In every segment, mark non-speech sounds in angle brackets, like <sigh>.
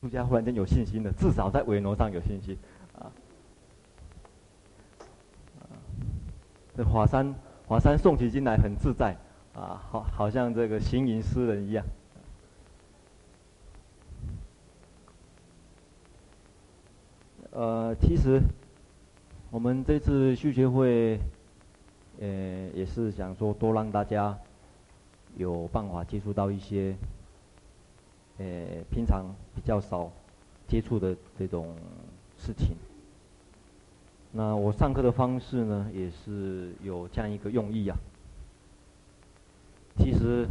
出家忽然间有信心了，至少在维罗上有信心，啊，这华山华山送起经来很自在，啊，好好像这个行吟诗人一样。呃，其实我们这次续学会，呃，也是想说多让大家有办法接触到一些。呃，平常比较少接触的这种事情。那我上课的方式呢，也是有这样一个用意啊。其实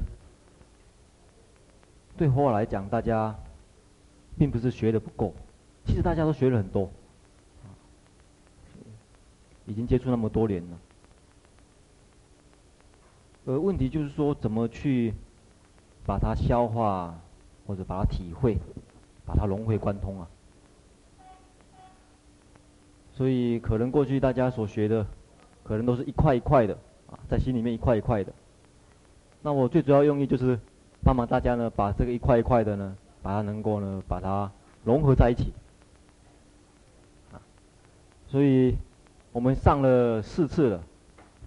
对佛法来讲，大家并不是学的不够，其实大家都学了很多，已经接触那么多年了。而问题就是说，怎么去把它消化？或者把它体会，把它融会贯通啊。所以可能过去大家所学的，可能都是一块一块的啊，在心里面一块一块的。那我最主要用意就是帮忙大家呢，把这个一块一块的呢，把它能够呢，把它融合在一起。啊，所以我们上了四次了，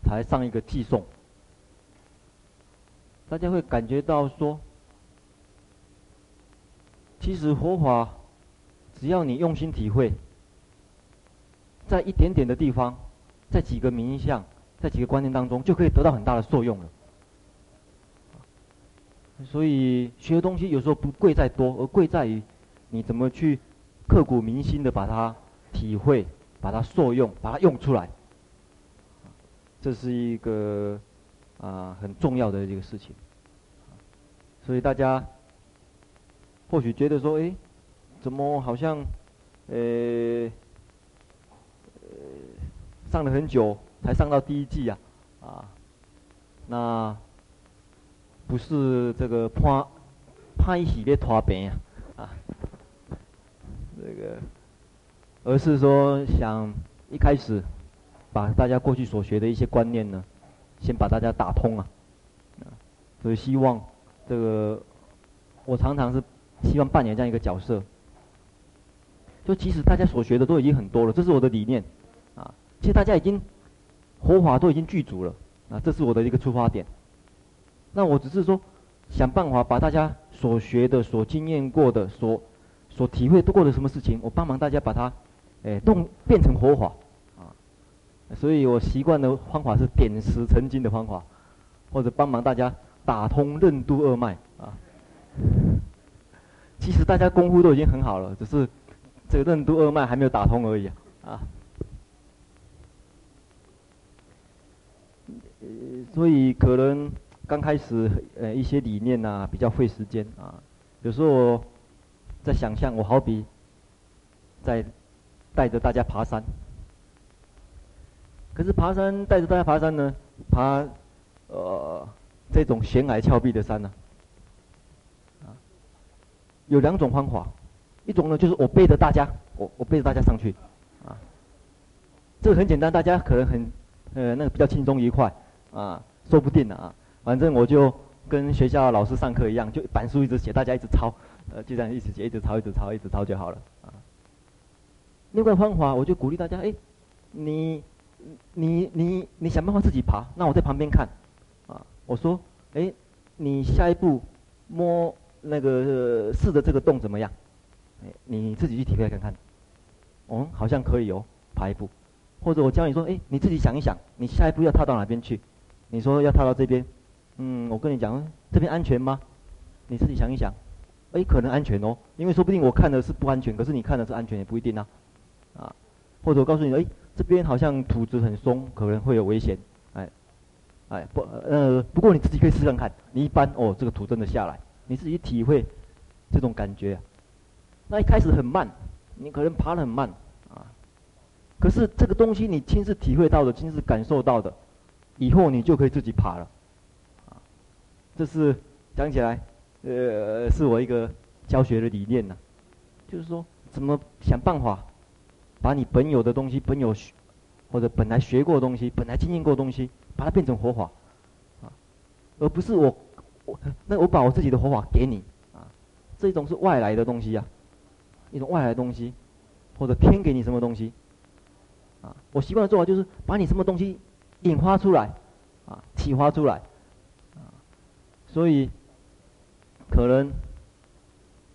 才上一个寄送，大家会感觉到说。其实佛法，只要你用心体会，在一点点的地方，在几个名相，在几个观念当中，就可以得到很大的受用了。所以学的东西有时候不贵在多，而贵在于你怎么去刻骨铭心的把它体会，把它受用，把它用出来。这是一个啊很重要的一个事情。所以大家。或许觉得说，哎，怎么好像，呃，呃，上了很久才上到第一季，啊，啊，那不是这个怕怕一起的脱病啊，啊，这个，而是说想一开始把大家过去所学的一些观念呢，先把大家打通啊，啊，所以希望这个我常常是。希望扮演这样一个角色，就即使大家所学的都已经很多了，这是我的理念，啊，其实大家已经佛法都已经具足了，啊，这是我的一个出发点。那我只是说，想办法把大家所学的、所经验过的、所所体会过的什么事情，我帮忙大家把它，哎，动变成佛法，啊，所以我习惯的方法是点石成金的方法，或者帮忙大家打通任督二脉，啊。其实大家功夫都已经很好了，只是这个任督二脉还没有打通而已啊！所以可能刚开始呃一些理念呐、啊、比较费时间啊。有时候在想象，我好比在带着大家爬山，可是爬山带着大家爬山呢，爬呃这种悬崖峭壁的山呢、有两种方法，一种呢就是我背着大家，我我背着大家上去，啊，这个很简单，大家可能很，呃，那个比较轻松愉快，啊，说不定呢啊，反正我就跟学校老师上课一样，就板书一直写，大家一直抄，呃，就这样一直写，一直抄，一直抄，一直抄就好了，啊。另外方法，我就鼓励大家，哎，你，你你你想办法自己爬，那我在旁边看，啊，我说，哎，你下一步摸。那个试着这个洞怎么样？你自己去体会看看。哦，好像可以哦，爬一步。或者我教你说，哎，你自己想一想，你下一步要踏到哪边去？你说要踏到这边，嗯，我跟你讲，这边安全吗？你自己想一想。哎，可能安全哦，因为说不定我看的是不安全，可是你看的是安全也不一定啊。啊，或者我告诉你，哎，这边好像土质很松，可能会有危险。哎，哎，不，呃，不过你自己可以试试看，你一般哦，这个土真的下来。你自己体会这种感觉，那一开始很慢，你可能爬得很慢啊。可是这个东西你亲自体会到的，亲自感受到的，以后你就可以自己爬了。啊，这是讲起来，呃，是我一个教学的理念呐，就是说怎么想办法把你本有的东西、本有学或者本来学过的东西、本来经验过的东西，把它变成活法，啊，而不是我。我那我把我自己的佛法给你啊，这种是外来的东西啊，一种外来的东西，或者天给你什么东西，啊，我习惯的做法就是把你什么东西引发出来，啊，启发出来，啊，所以可能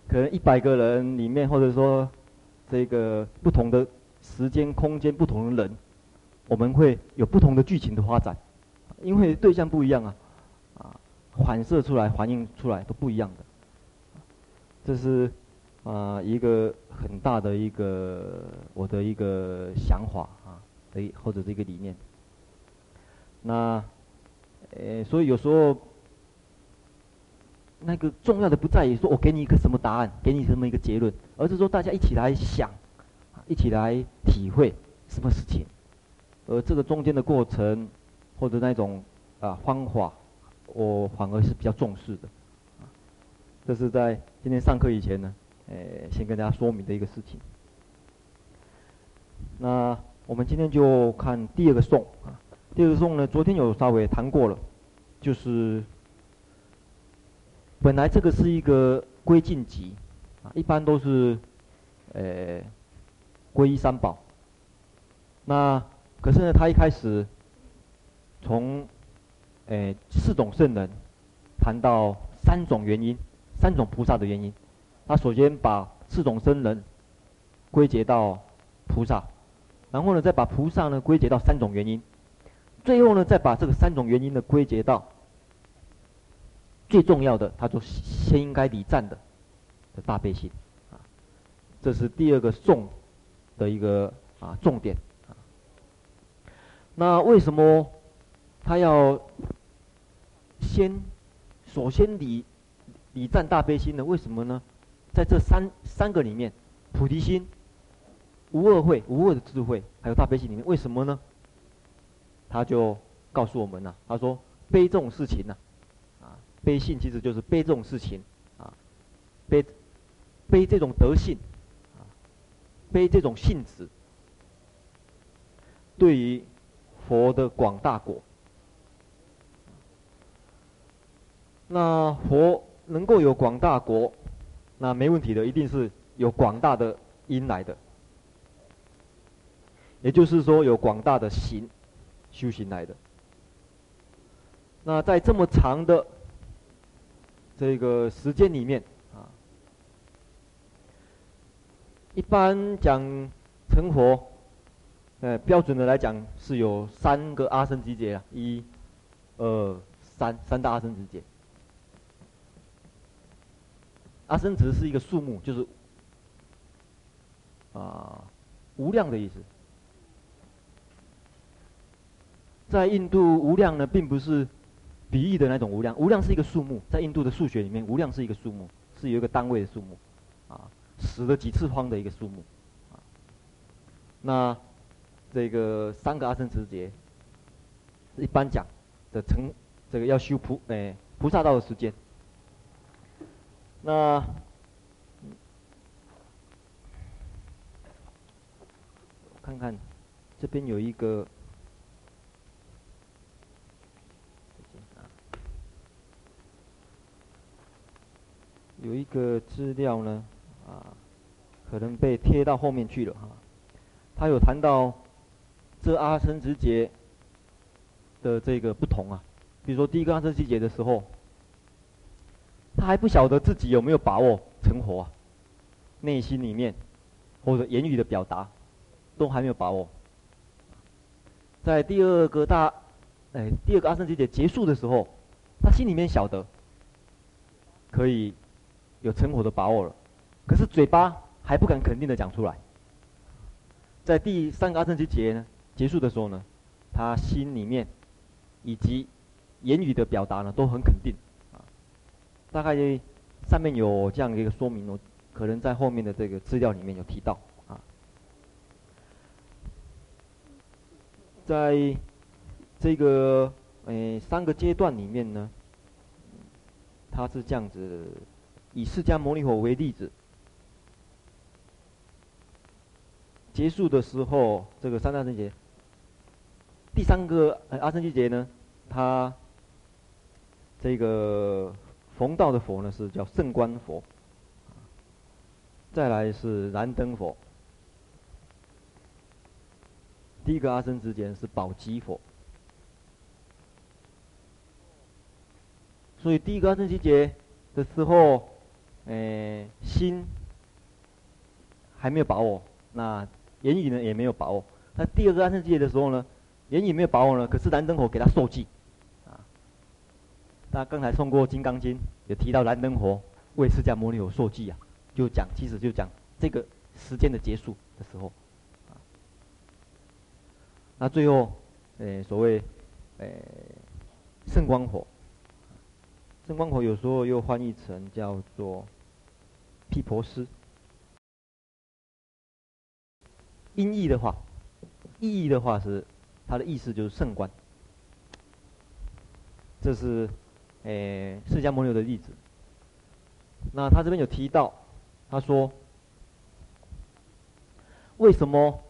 可能一百个人里面，或者说这个不同的时间空间、不同的人，我们会有不同的剧情的发展，因为对象不一样，啊，反射出来、反映出来都不一样的。这是啊、一个很大的一个我的一个想法啊，的或者是一个理念。那，呃，所以有时候那个重要的不在于说我给你一个什么答案，给你什么一个结论，而是说大家一起来想，一起来体会什么事情，而这个中间的过程或者那种啊方法，我反而是比较重视的。这是在今天上课以前呢，诶，先跟大家说明的一个事情。那我们今天就看第二个颂啊，第二个颂呢，昨天有稍微谈过了，就是本来这个是一个归敬集啊，一般都是诶皈依三宝。那可是呢，他一开始从哎四种圣人谈到三种原因。三种菩萨的原因，他首先把四种圣人归结到菩萨，然后呢，再把菩萨呢归结到三种原因，最后呢，再把这个三种原因呢归结到最重要的，他说先应该礼赞的的大悲心啊，这是第二个重的一个啊重点啊。那为什么他要先首先礼？礼赞大悲心呢？为什么呢？在这三三个里面，菩提心、无二慧、无二的智慧，还有大悲心里面，为什么呢？他就告诉我们了。他说：悲这种事情呢，啊，悲性其实就是悲这种事情，啊，悲悲这种德性，啊，悲这种性质，对于佛的广大果，那佛。能够有广大国，那没问题的，一定是有广大的因来的，也就是说有广大的行修行来的。那在这么长的这个时间里面啊，一般讲成佛，呃，标准的来讲是有三个阿僧只劫啊，一、二、三，三大阿僧只劫。阿僧祇是一个数目，就是啊无量的意思。在印度，无量呢并不是比喻的那种无量，无量是一个数目，在印度的数学里面，无量是一个数目，是有一个单位的数目，啊，十的几次方的一个数目，啊。那这个三个阿僧祇劫，一般讲的成这个要修菩哎菩萨道的时间。那看看这边有一个，有一个资料呢，啊，可能被贴到后面去了哈。他有谈到这阿僧之节的这个不同啊，比如说第一个阿僧之节的时候。他还不晓得自己有没有把握成佛啊，内心里面或者言语的表达都还没有把握。在第二个大，哎，第二个阿僧只劫结束的时候，他心里面晓得可以有成佛的把握了，可是嘴巴还不敢肯定的讲出来。在第三个阿僧只劫呢结束的时候呢，他心里面以及言语的表达呢都很肯定。大概上面有这样一个说明哦，可能在后面的这个资料里面有提到啊。在这个诶三个阶段里面呢，他是这样子，以释迦牟尼佛为例子，结束的时候，这个三大圣劫，第三个阿僧只劫呢，他这个。逢道的佛呢是叫圣观佛，再来是燃灯佛。第一个阿僧只劫是宝积佛，所以第一个阿僧只劫的时候，诶，心还没有把握，那言语呢也没有把握。那第二个阿僧只劫的时候呢，言语没有把握呢，可是燃灯佛给他授记，那刚才送过《金刚经》，有提到燃灯佛为释迦牟尼佛授记啊，就讲其实就讲这个时间的结束的时候。那最后，呃，所谓，呃，圣光火，圣光火有时候又翻译成叫做毗婆尸。音译的话，意义的话是，它的意思就是圣观。这是，诶，释迦牟尼的例子。那他这边有提到，他说，为什么，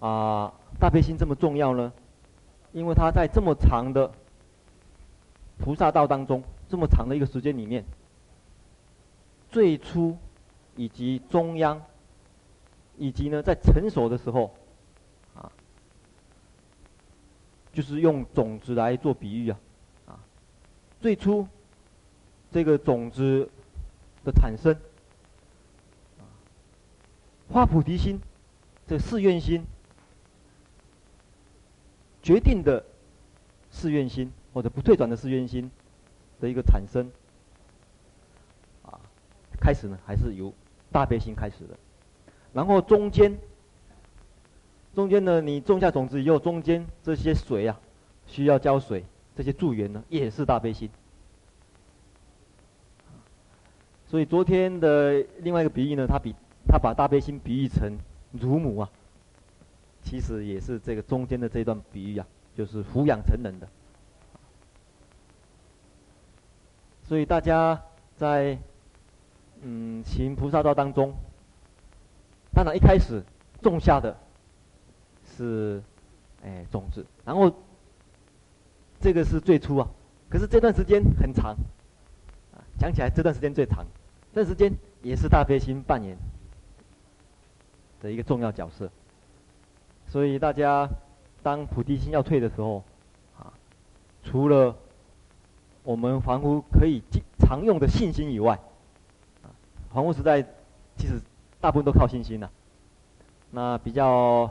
啊？大悲心这么重要呢？因为他在这么长的菩萨道当中，这么长的一个时间里面，最初以及中央，以及呢在成熟的时候，啊，就是用种子来做比喻，啊，最初这个种子的产生，啊，发菩提心，这个誓愿心。决定的誓愿心，或者不退转的誓愿心的一个产生，啊，开始呢还是由大悲心开始的，然后中间，中间呢你种下种子以后，中间这些水啊，需要浇水，这些助缘呢也是大悲心。所以昨天的另外一个比喻呢，他比他把大悲心比喻成乳母啊。其实也是这个中间的这段比喻啊，就是抚养成人的。所以大家在嗯行菩萨道当中，当然一开始种下的是哎种子，然后这个是最初啊，可是这段时间很长，啊讲起来这段时间最长，这段时间也是大悲心扮演的一个重要角色。所以大家，当菩提心要退的时候，啊，除了我们凡夫可以常用的信心以外，啊，凡夫时代其实大部分都靠信心呐。那比较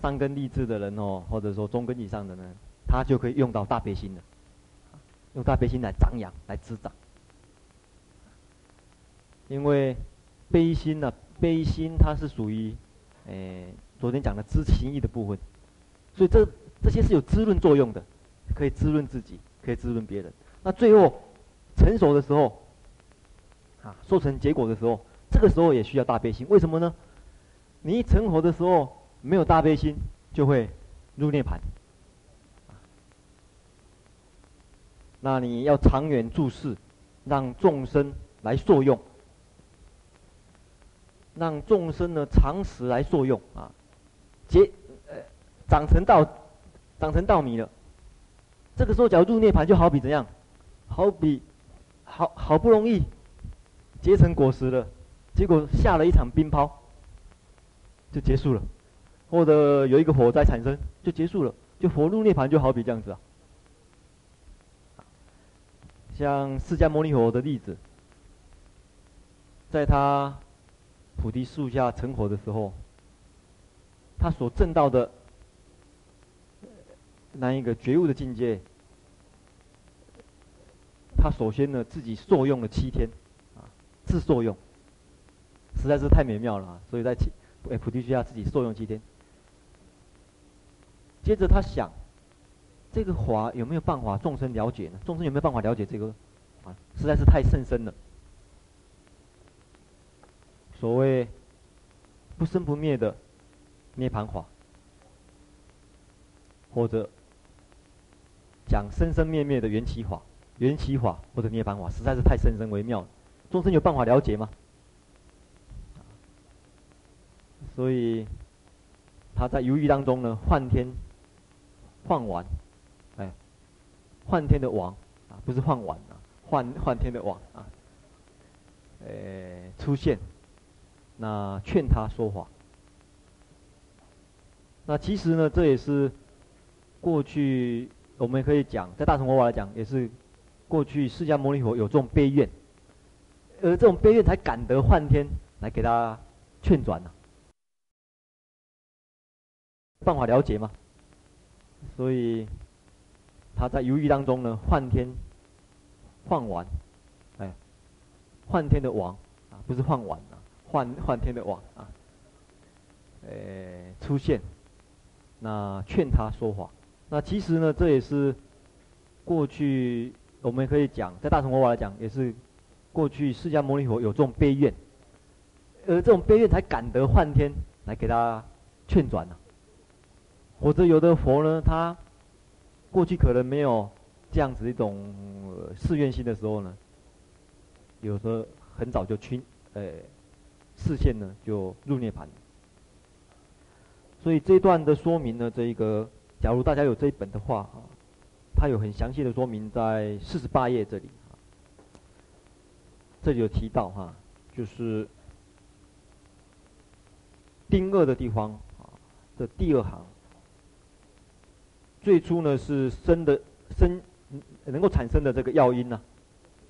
三根立志的人哦，或者说中根以上的呢，他就可以用到大悲心了，用大悲心来长养、来滋长。因为悲心呢，悲心它是属于，诶。昨天讲的知情意的部分，所以这这些是有滋润作用的，可以滋润自己，可以滋润别人。那最后成熟的时候，啊，收成结果的时候，这个时候也需要大悲心。为什么呢？你一成活的时候没有大悲心，就会入涅槃。那你要长远注视，让众生来受用，让众生呢常识来受用啊。结，呃，长成稻，长成稻米了。这个时候，假如入涅槃，就好比怎样？好比，好好不容易结成果实了，结果下了一场冰雹，就结束了；或者有一个火灾产生，就结束了。就佛入涅槃，就好比这样子啊。像释迦牟尼佛的例子，在他菩提树下成佛的时候。他所证到的那一个觉悟的境界，他首先呢自己受用了七天，啊，自受用，实在是太美妙了啊！所以在七，哎，菩提树下自己受用七天。接着他想，这个法有没有办法众生了解呢？众生有没有办法了解这个？啊，实在是太甚深了。所谓不生不灭的。涅槃法，或者讲生生灭灭的缘起法、缘起法或者涅槃法，实在是太深深微妙了。众生有办法了解吗？所以他在犹豫当中呢，幻天、梵王，哎，幻天的王啊，不是饭碗啊，幻幻天的王啊，哎，出现，那劝他说话。那其实呢，这也是过去我们可以讲，在大乘佛法来讲，也是过去释迦牟尼佛有这种悲愿，而这种悲愿才感得幻天来给他劝转呢、办法了解吗？所以他在犹豫当中呢，幻天，幻王，哎，幻天的王啊，不是幻王啊，幻幻天的王啊，哎，出现。那劝他说话，那其实呢，这也是过去我们可以讲，在大乘佛法来讲，也是过去释迦牟尼佛有这种悲愿，而这种悲愿才感得幻天来给他劝转呢、啊。或者有的佛呢，他过去可能没有这样子一种誓愿心的时候呢，有时候很早就去，呃，示现呢就入涅槃。所以这一段的说明呢，这一个，假如大家有这一本的话啊，它有很详细的说明在四十八页这里啊，这里有提到哈，就是丁二的地方啊，这第二行，最初呢是生的生能够产生的这个药因呢，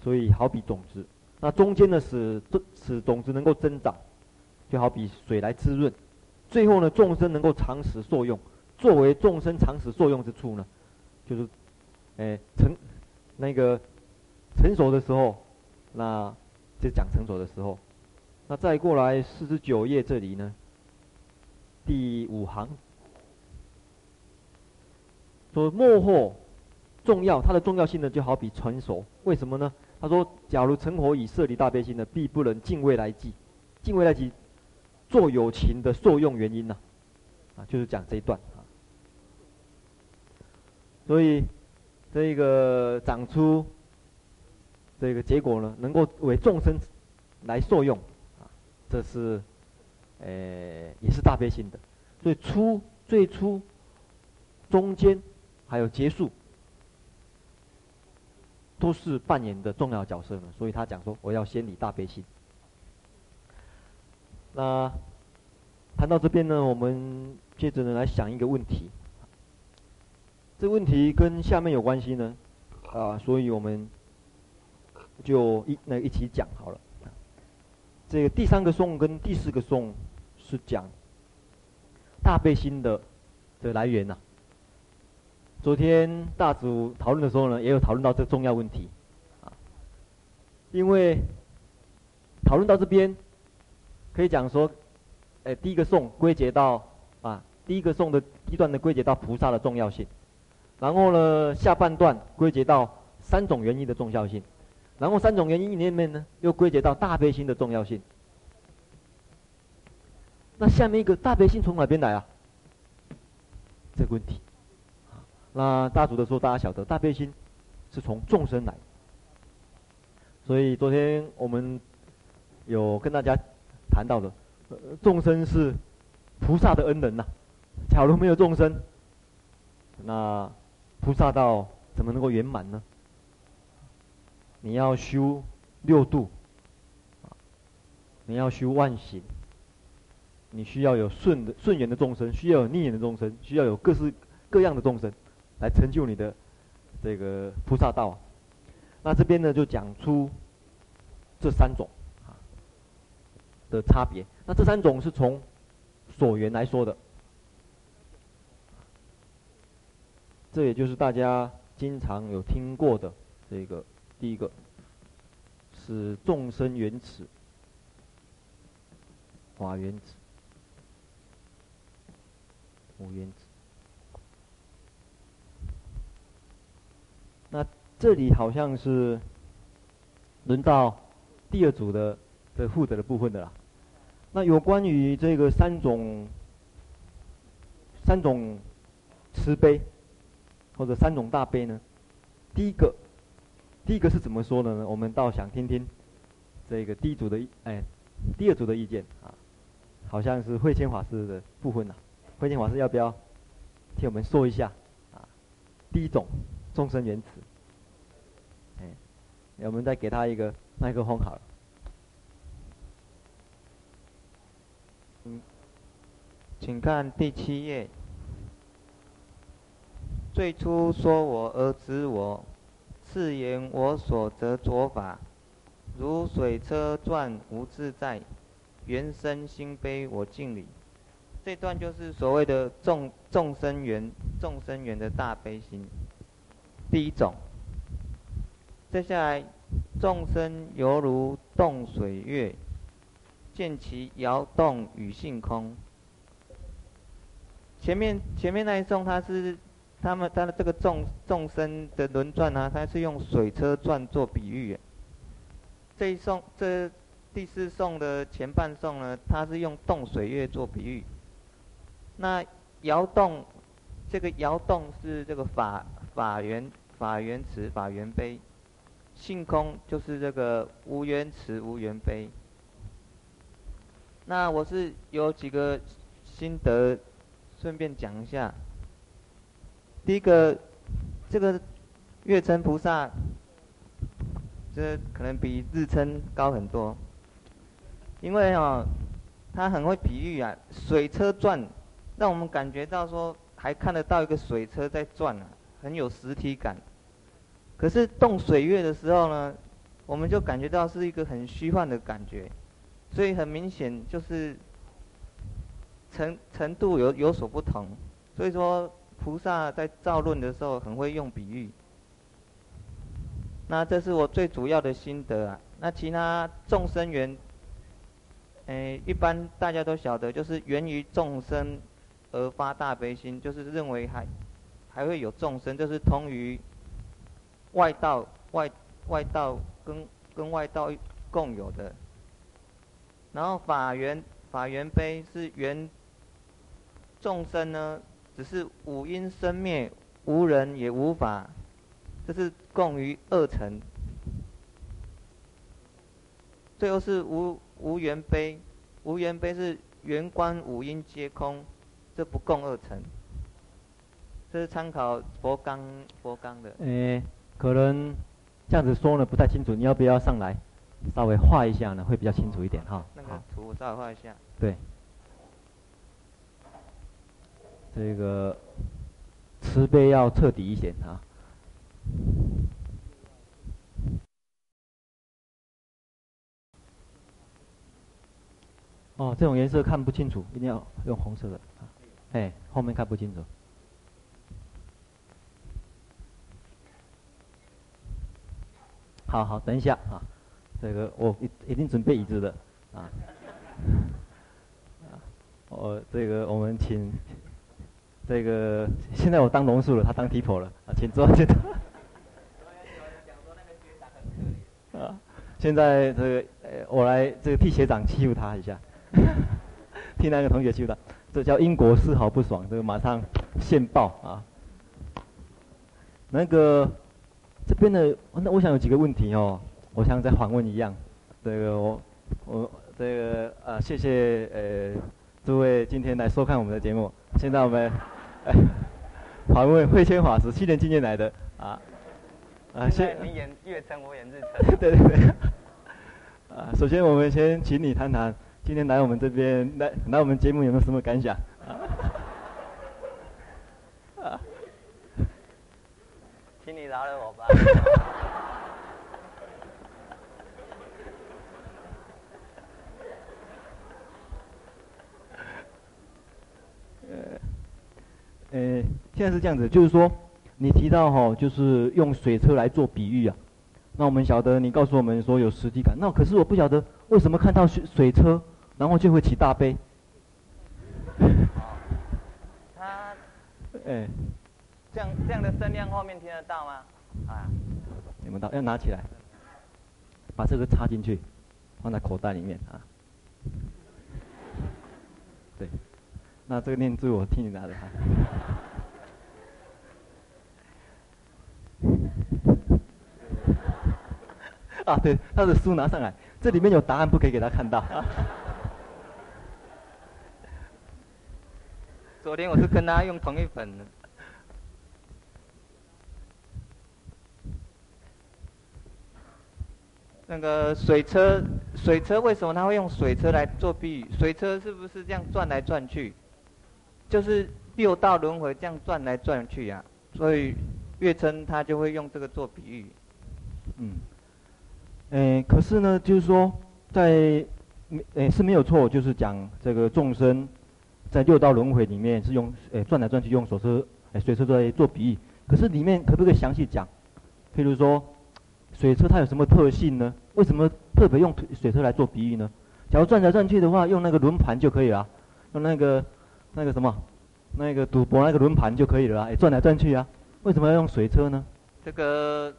所以好比种子，那中间呢使使种子能够增长，就好比水来滋润。最后呢，众生能够长时受用，作为众生长时受用之处呢，就是，哎，成那个成熟的时候，那就讲成熟的时候，那再过来四十九页这里呢，第五行说末后重要，它的重要性呢就好比成熟，为什么呢？他说，假如成佛以舍离大悲心呢，必不能尽未来际，尽未来际。做有情的受用原因呢、啊？就是讲这一段啊。所以这个长出这个结果呢，能够为众生来受用啊，这是呃也是大悲心的。所以初最初、中间还有结束，都是扮演的重要角色呢。所以他讲说，我要先理大悲心。那谈到这边呢，我们接着呢来想一个问题。这问题跟下面有关系呢，啊，所以我们就一那一起讲好了。这个第三个颂跟第四个颂是讲大悲心的这个来源呐、昨天大组讨论的时候呢，也有讨论到这个重要问题，啊，因为讨论到这边。可以讲说，哎，第一个颂归结到啊，第一个颂的一段的归结到菩萨的重要性，然后呢，下半段归结到三种原因的重要性，然后三种原因里面呢，又归结到大悲心的重要性。那下面一个大悲心从哪边来啊？这个问题，那大足的时候大家晓得，大悲心是从众生来，所以昨天我们有跟大家。谈到的，众生是菩萨的恩人呐、假如没有众生，那菩萨道怎么能够圆满呢？你要修六度，你要修万行，你需要有顺的顺缘的众生，需要有逆缘的众生，需要有各式各样的众生，来成就你的这个菩萨道、那这边呢，就讲出这三种啊。的差别，那这三种是从所缘来说的，这也就是大家经常有听过的这个第一个，是众生缘起，法缘起，无缘起。那这里好像是轮到第二组的这负责的部分的啦。那有关于这个三种三种慈悲或者三种大悲呢？第一个，第一个是怎么说的呢？我们倒想听听这个第一组的哎，第二组的意见啊，好像是慧谦法师的部分呐、啊。慧谦法师要不要替我们说一下啊？第一种众生缘起，哎，我们再给他一个麦克风好了。请，请看第七页。最初说我而知我，次言我所得着法，如水车转无自在，缘生心悲我敬礼。这段就是所谓的众众生缘众生缘的大悲心。第一种，接下来众生犹如动水月，见其摇动与性空。前面前面那一颂，它是他们他的这个众众生的轮转啊，它是用水车转做比喻。这一颂这第四颂的前半颂呢，它是用动水月做比喻。那摇动，这个摇动是这个法。法缘法缘慈法缘悲，性空就是这个无缘慈无缘悲。那我是有几个心得，顺便讲一下。第一个，这个月称菩萨，这可能比日称高很多，因为、哦，他很会比喻啊，水车转，让我们感觉到说，还看得到一个水车在转啊。很有实体感，可是动水月的时候呢，我们就感觉到是一个很虚幻的感觉，所以很明显就是程程度有有所不同。所以说菩萨在造论的时候很会用比喻。那这是我最主要的心得啊。那其他众生缘，诶，一般大家都晓得，就是源于众生而发大悲心，就是认为还。还会有众生，就是通于外道、外外道跟跟外道共有的。然后法缘法缘悲是缘众生呢，只是五阴生灭，无人也无法，这是共于二乘。最后是无无缘悲，无缘悲是缘观五阴皆空，这不共二乘。这是参考佛纲佛纲的。诶，可能这样子说呢不太清楚，你要不要上来稍微画一下呢？会比较清楚一点哈。那个图我稍微画一下。对。这个慈悲要彻底一些啊。哦，这种颜色看不清楚，一定要用红色的啊。哎，后面看不清楚。好好，等一下啊，这个我一一定准备椅子的啊。我这个我们请这个现在我当龙叔了，他当提婆了啊，请坐，请坐。<laughs> 啊，现在这个呃，我来这个替学长欺负他一下，<laughs> 替那个同学欺负他，这叫因果丝毫不爽，这个马上现报啊。那个。这边的，那我想有几个问题哦，我想再反问一样，这个我我这个啊，谢谢呃诸位今天来收看我们的节目。现在我们呃 <laughs> 反问慧谦法师，七年今年来的啊啊，先你演月称，我演日称。<laughs> 对对对。啊，首先我们先请你谈谈今天来我们这边来来我们节目有没有什么感想？啊 <laughs> 啊请你饶了我吧。<laughs> 呃，呃，现在是这样子，就是说，你提到哈，就是用水车来做比喻啊。那我们晓得，你告诉我们说有实体感，那可是我不晓得为什么看到水水车，然后就会起大悲。<laughs> <laughs> 这样这样的声量后面听得到吗？啊，听不到，要拿起来，把这个插进去，放在口袋里面啊。对，那这个念珠我替你拿着哈。<laughs> 啊，对，他的书拿上来，这里面有答案，不可以给他看到。昨天我是跟他用同一本那个水车，水车为什么他会用水车来做比喻？水车是不是这样转来转去？就是六道轮回这样转来转去呀、所以月称他就会用这个做比喻。嗯，诶，可是呢，就是说在，诶是没有错，就是讲这个众生在六道轮回里面是用诶转来转去用手车诶水车在做比喻。可是里面可不可以详细讲？譬如说。水车它有什么特性呢？为什么特别用水车来做比喻呢？假如转来转去的话，用那个轮盘就可以了，用那个那个什么，那个赌博那个轮盘就可以了，哎，转来转去啊。为什么要用水车呢？这个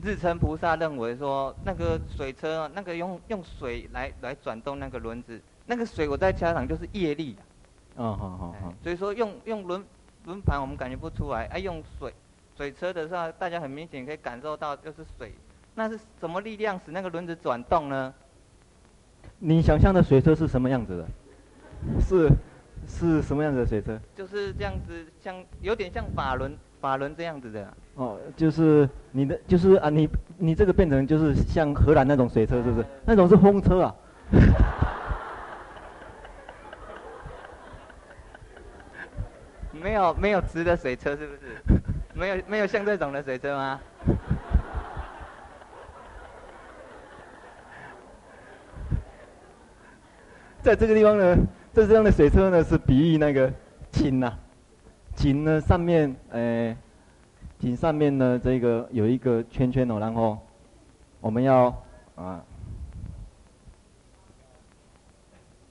日称菩萨认为说，那个水车，那个用用水来来转动那个轮子，那个水我在加上就是业力。嗯，好好好。所以说用用轮轮盘我们感觉不出来，哎，用水水车的时候，大家很明显可以感受到就是水。那是什么力量使那个轮子转动呢？你想象的水车是什么样子的？是是什么样子的水车？就是这样子，像有点像法轮法轮这样子的。哦，就是你的就是啊，你你这个变成就是像荷兰那种水车，是不是？那种是风车啊。没有没有直的水车是不是？没有没有像这种的水车吗？在这个地方呢，这这样的水车呢是比喻那个井呐，井呢上面，诶，井上面呢这个有一个圈圈哦，然后我们要啊，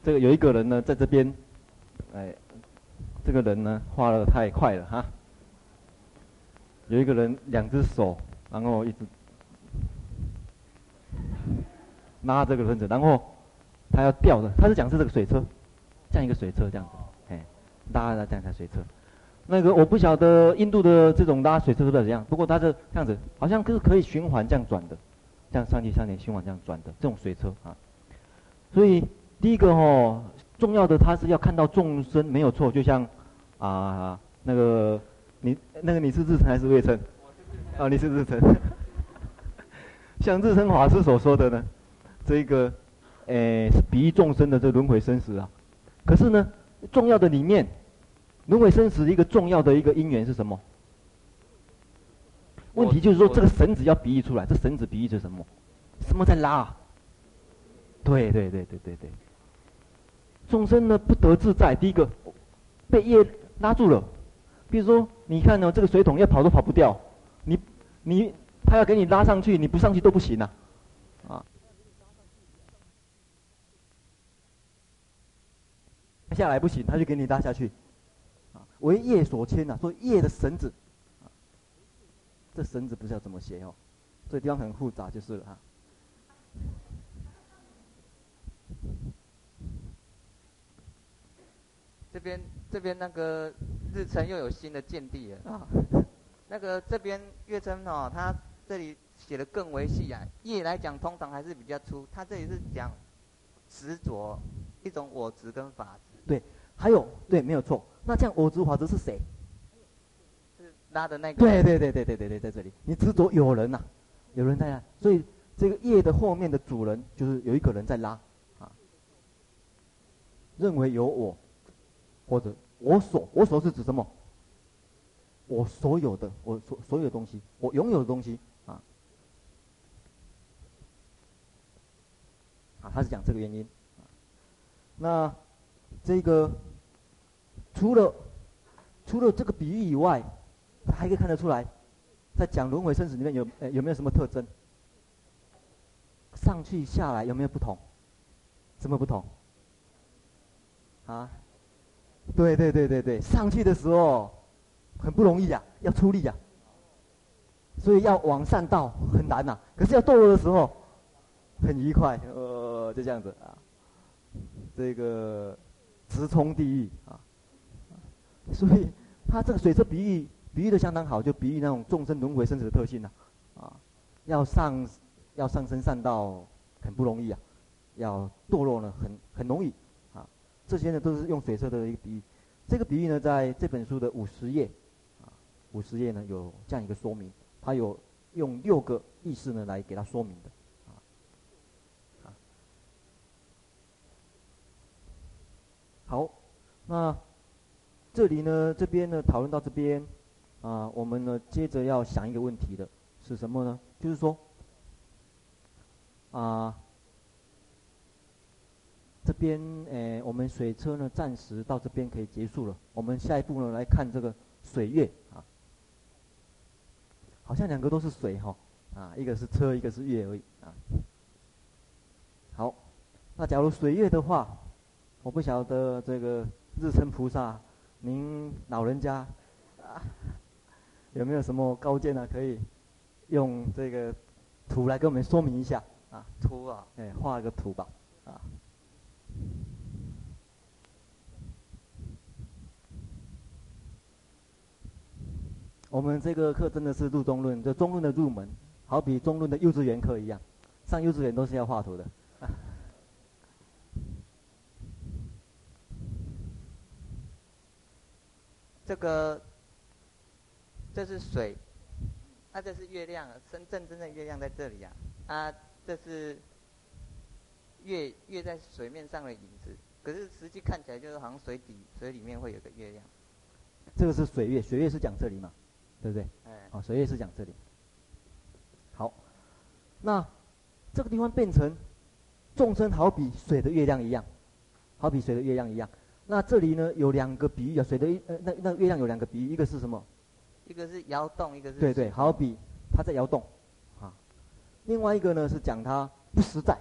这个有一个人呢在这边，哎，这个人呢画的太快了哈，有一个人两只手，然后一直拉这个轮子，然后。他要吊的，他是讲是这个水车，像一个水车这样子，哎，拉拉这样一台水车。那个我不晓得印度的这种拉水车是怎样，不过它是这样子，好像是可以循环这样转的，这样上去上去循环这样转的这种水车啊。所以第一个哦，重要的他是要看到众生没有错，就像啊那个你那个你是日称还是未称？啊，你是日称。<laughs> 像日称法师所说的呢，这一个。诶，是比喻众生的这轮回生死啊。可是呢，重要的里面，轮回生死的一个重要的一个因缘是什么？问题就是说，这个绳子要比喻出来，这绳子比喻着什么？什么在拉啊？对对对对对对。众生呢不得自在，第一个被业拉住了。比如说，你看呢，这个水桶要跑都跑不掉，你你他要给你拉上去，你不上去都不行啊。下来不行，他就给你拉下去，啊，为业所牵呐，说业的绳子，啊，这绳子不知道怎么写哦，这地方很复杂就是了哈。这边这边那个日称又有新的见地了啊，那个这边月称哦，他这里写的更为细啊，业来讲通常还是比较粗，他这里是讲执着一种我执跟法执。对，还有对，没有错。那这样我执法执是谁？是拉的那个。对对对对对对对，在这里，你执着有人呐、啊，有人在那，所以这个业的后面的主人就是有一个人在拉，啊，认为有我，或者我所，我所是指什么？我所有的，我所所有的东西，我拥有的东西，啊，啊，他是讲这个原因，啊，那。这个除了除了这个比喻以外，还可以看得出来，在讲轮回生死里面有有没有什么特征？上去下来有没有不同？什么不同？啊？对对对对对，上去的时候很不容易呀、要出力呀、所以要往上道很难呐、可是要堕落的时候很愉快，呃，就这样子啊，这个。直冲地狱啊！所以他这个水车比喻比喻的相当好，就比喻那种众生轮回生死的特性呢，啊，要上要上升上道很不容易啊，要堕落呢很很容易啊。这些呢都是用水车的一个比喻。这个比喻呢，在这本书的五十页啊，五十页呢有这样一个说明，他有用六个意思呢来给他说明的啊。好，那这里呢，这边呢讨论到这边，啊，我们呢接着要想一个问题的是什么呢？就是说，啊，这边诶，我们水车呢暂时到这边可以结束了。我们下一步呢来看这个水月啊，好像两个都是水哈，啊，一个是车，一个是月而已啊。好，那假如水月的话。我不晓得这个日称菩萨，您老人家啊有没有什么高见呢？可以用这个图来跟我们说明一下啊？图啊，哎，画个图吧啊。我们这个课真的是入中论，这中论的入门，好比中论的幼稚园课一样，上幼稚园都是要画图的。这个，这是水，啊，这是月亮，深圳真正月亮在这里呀，啊，啊，这是月月在水面上的影子，可是实际看起来就是好像水底水里面会有个月亮。这个是水月，水月是讲这里嘛，对不对？哎，哦，水月是讲这里。好，那这个地方变成众生好比水的月亮一样，好比水的月亮一样。那这里呢有两个比喻啊，水的呃那那月亮有两个比喻，一个是什么？一个是摇动，一个是对对，好比它在摇动，啊，另外一个呢是讲它不实在。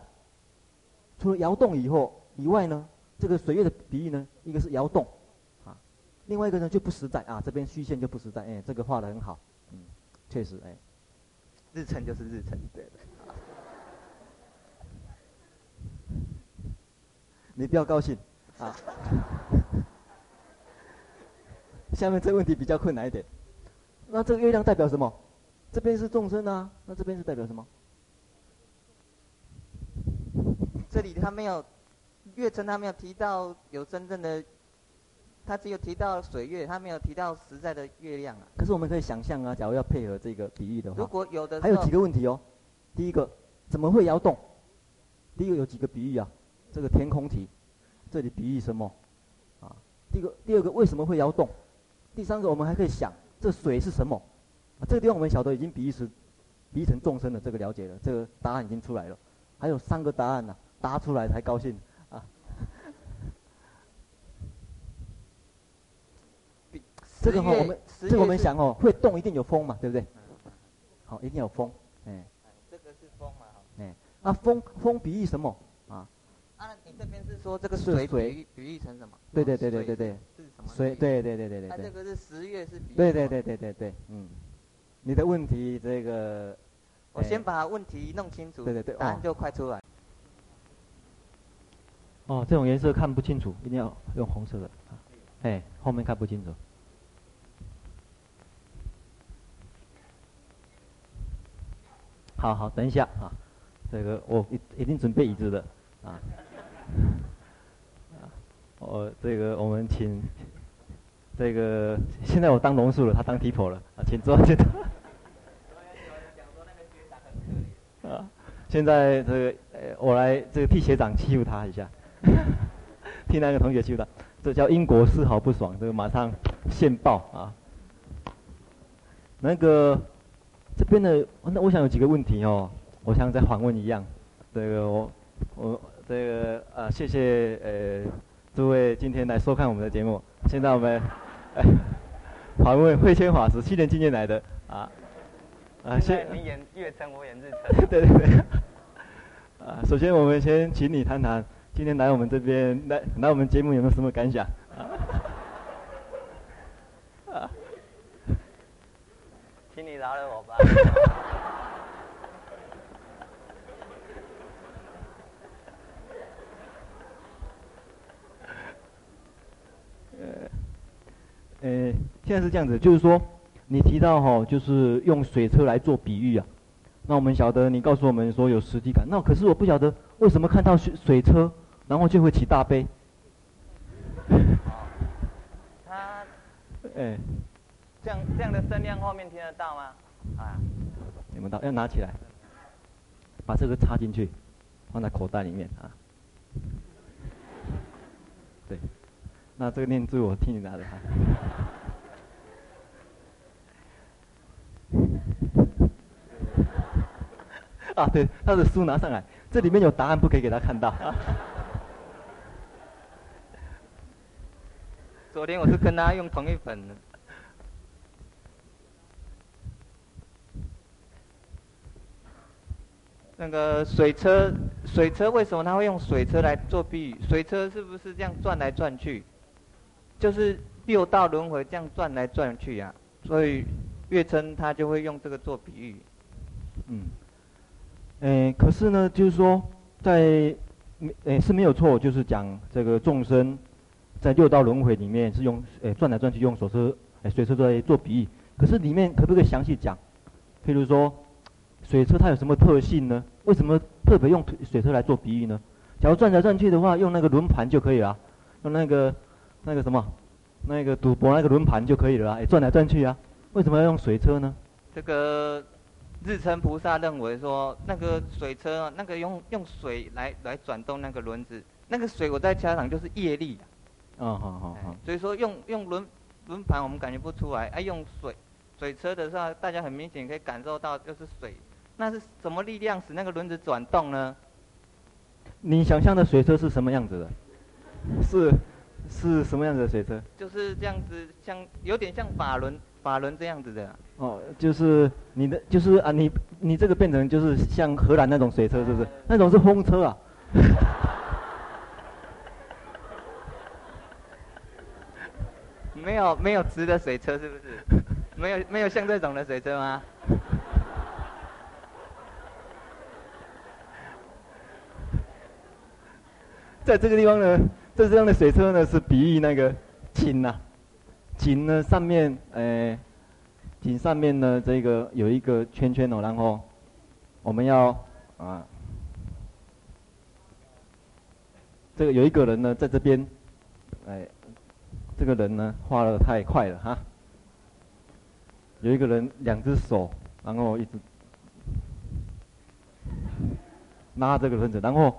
除了摇动以后以外呢，这个水月的比喻呢，一个是摇动，啊，另外一个呢就不实在啊，这边虚线就不实在，哎，这个画的很好，嗯，确实哎，日称就是日称，对对。<laughs> 你不要高兴。啊，下面这个问题比较困难一点。那这个月亮代表什么？这边是众生啊，那这边是代表什么？这里他没有，月称他没有提到有真正的，他只有提到水月，他没有提到实在的月亮啊。可是我们可以想象啊，假如要配合这个比喻的话，如果有的，还有几个问题哦。第一个，怎么会摇动？第一个有几个比喻啊？这个天空体。这里比喻什么？啊，第一个、第二个为什么会摇动？第三个，我们还可以想，这水是什么？啊，这个地方我们晓得已经比喻是比喻成众生的这个了解了，这个答案已经出来了。还有三个答案呢，啊，答出来才高兴啊。这个哈，我们这个我们想哦，会动一定有风嘛，对不对？好，一定有风，哎。这个是风嘛？哎，啊，风风比喻什么？啊，你这边是说这个水比喻比喻成什么？对对对对对对。是什么？水，对对对对对。它这个是十月是比喻。对对对对对对，嗯。你的问题这个，我先把问题弄清楚。对对对。答案就快出来。哦，这种颜色看不清楚，一定要用红色的。哎，后面看不清楚。好好，等一下啊，这个我一一定准备椅子的啊。<laughs> 啊，我这个我们请这个现在我当龙叔了，他当提婆了啊，请坐，请坐。啊，现在这个呃，我来这个替学长欺负他一下，<laughs> 替那个同学欺负他，这叫英国丝毫不爽，这个马上现报啊。那个这边的那我想有几个问题哦，我想再访问一样，这个我我。这个呃，谢谢呃诸位今天来收看我们的节目。现在我们呃 <laughs> 访问慧谦法师，七年今年来的啊啊，先你演月称，我演日称。对对对。<laughs> 啊，首先我们先请你谈谈今天来我们这边来来我们节目有没有什么感想？啊，<laughs> 请你饶了我吧。呃，现在是这样子，就是说，你提到哈、哦，就是用水车来做比喻啊。那我们晓得，你告诉我们说有实体感，那可是我不晓得为什么看到水水车，然后就会起大悲。他，哎，这样这样的声量后面听得到吗？啊，听不到，要拿起来，把这个插进去，放在口袋里面啊。对，那这个念珠我替你拿着哈。<laughs> 啊，对，他的书拿上来，这里面有答案，不可以给他看到。<laughs> 昨天我是跟他用同一本。那个水车，水车为什么他会用水车来做比喻？水车是不是这样转来转去？就是六道轮回这样转来转去呀、啊，所以月称他就会用这个做比喻。嗯，诶，可是呢，就是说在，诶是没有错，就是讲这个众生在六道轮回里面是用诶转来转去用手车诶水车来做比喻。可是里面可不可以详细讲？譬如说。水车它有什么特性呢？为什么特别用水车来做比喻呢？假如转来转去的话，用那个轮盘就可以了，用那个那个什么，那个赌博那个轮盘就可以了，哎，转来转去啊。为什么要用水车呢？这个日称菩萨认为说，那个水车，那个用用水来来转动那个轮子，那个水我在家长就是业力。哦，好好好。所以说用用轮轮盘我们感觉不出来，哎，用水水车的时候，大家很明显可以感受到就是水。那是什么力量使那个轮子转动呢？你想象的水车是什么样子的？是是什么样子的水车？就是这样子，像有点像法轮法轮这样子的。哦，就是你的就是啊，你你这个变成就是像荷兰那种水车，是不是？那种是风车啊。没有没有直的水车是不是？<laughs> 没有没有像这种的水车吗？在这个地方呢，这这样的水车呢，是比喻那个井呐，井呢上面，哎，井上面呢这个有一个圈圈哦，然后我们要啊，这个有一个人呢在这边，哎，这个人呢画的太快了哈，有一个人两只手，然后一直拉这个轮子，然后。